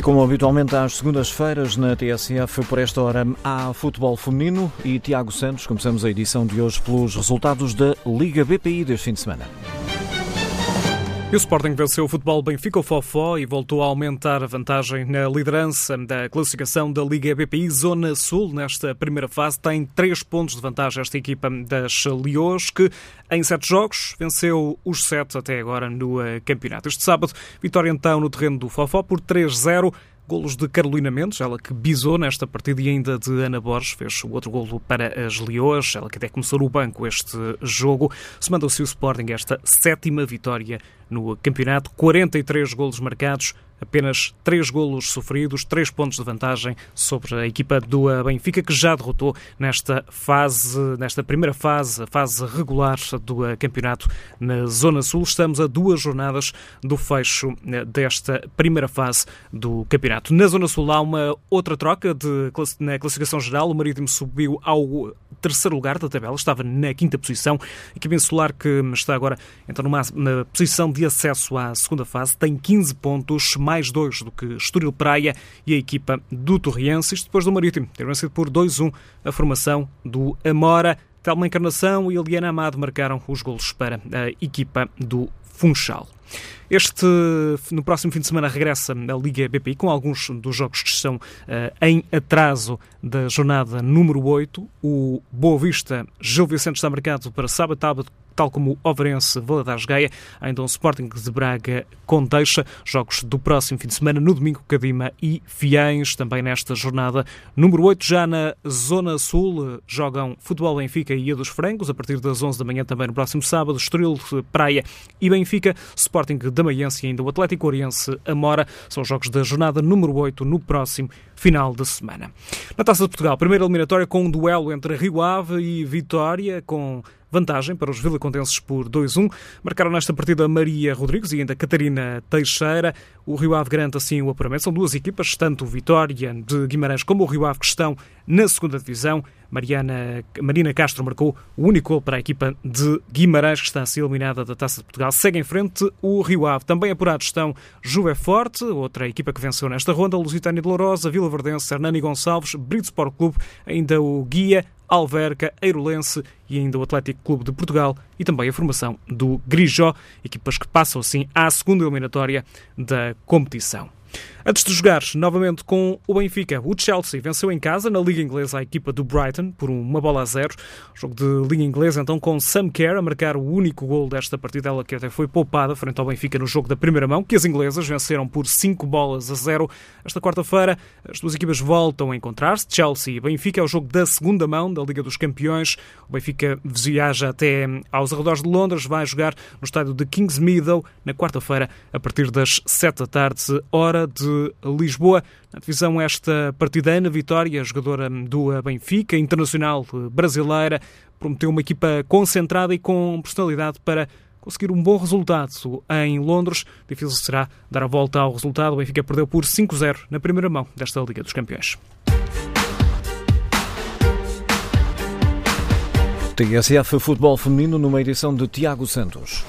E como habitualmente às segundas-feiras na TSF, por esta hora há futebol feminino e Tiago Santos. Começamos a edição de hoje pelos resultados da Liga BPI deste fim de semana. E o Sporting venceu o futebol Benfica Fofó e voltou a aumentar a vantagem na liderança da classificação da Liga BPI Zona Sul. Nesta primeira fase tem três pontos de vantagem esta equipa das Leões, que em sete jogos venceu os sete até agora no eh, campeonato. Este sábado, vitória então no terreno do Fofó por 3-0. Golos de Carolina Mendes, ela que bisou nesta partida, e ainda de Ana Borges, fez o outro golo para as Leões, ela que até começou no banco este jogo. Se mandou-se o Sporting esta sétima vitória no campeonato, 43 golos marcados, apenas 3 golos sofridos, 3 pontos de vantagem sobre a equipa do Benfica, que já derrotou nesta fase, nesta primeira fase, a fase regular do campeonato na Zona Sul. Estamos a duas jornadas do fecho eh, desta primeira fase do campeonato. Na Zona Sul há uma outra troca de, na classificação geral. O Marítimo subiu ao terceiro lugar da tabela, estava na quinta posição. A equipa insular que está agora então numa, na posição de acesso à segunda fase tem 15 pontos, mais dois do que Estoril Praia e a equipa do Torriense. Isto depois do Marítimo ter vencido por 2-1 a formação do Amora. Telma Encarnação e Eliana Amado marcaram os golos para a equipa do Funchal. Este, no próximo fim de semana, regressa a Liga BPI com alguns dos jogos que estão uh, em atraso da jornada número 8. O Boa Vista Gil Vicente está marcado para sábado, sábado tal como o Overense Valadares Gaia, ainda um Sporting de Braga com deixa, jogos do próximo fim de semana, no domingo Cadima e Fiães, também nesta jornada. Número 8, já na Zona Sul, jogam Futebol Benfica e Ia dos Francos, a partir das 11 da manhã também no próximo sábado, Estoril, Praia e Benfica, Sporting da Maiense e ainda o Atlético Oriense Amora, são os jogos da jornada número 8 no próximo final de semana. Na Taça de Portugal, primeira eliminatória com um duelo entre Rio Ave e Vitória, com vantagem para os vilacontenses por 2-1. Marcaram nesta partida Maria Rodrigues e ainda Catarina Teixeira. O Rio Ave garante assim o apuramento. São duas equipas, tanto o Vitória de Guimarães como o Rio Ave, que estão na segunda divisão. Mariana, Marina Castro marcou o único gol para a equipa de Guimarães, que está a ser eliminada da Taça de Portugal. Segue em frente o Rio Ave. Também apurados estão Juve Forte, outra equipa que venceu nesta ronda, Lusitânia de Lourosa, Vila Verdense, Hernani Gonçalves, Brito Sport Clube, ainda o Guia, Alverca, Eirolense e ainda o Atlético Clube de Portugal e também a formação do Grijó, equipas que passam assim à segunda eliminatória da competição. Antes de jogar novamente com o Benfica, o Chelsea venceu em casa na Liga Inglesa a equipa do Brighton por uma bola a zero. Jogo de Liga Inglesa, então, com Sam Kerr a marcar o único gol desta partida, ela que até foi poupada frente ao Benfica no jogo da primeira mão, que as inglesas venceram por cinco bolas a zero. Esta quarta-feira, as duas equipas voltam a encontrar-se. Chelsea e Benfica é o jogo da segunda mão da Liga dos Campeões. O Benfica viaja até aos arredores de Londres, vai jogar no estádio de Kings Meadow na quarta-feira, a partir das sete da tarde, hora de de Lisboa. Na divisão esta partidana, Vitória, jogadora do Benfica, internacional brasileira, prometeu uma equipa concentrada e com personalidade para conseguir um bom resultado em Londres. Difícil será dar a volta ao resultado. O Benfica perdeu por 5-0 na primeira mão desta Liga dos Campeões. TSF Futebol Feminino numa edição de Tiago Santos.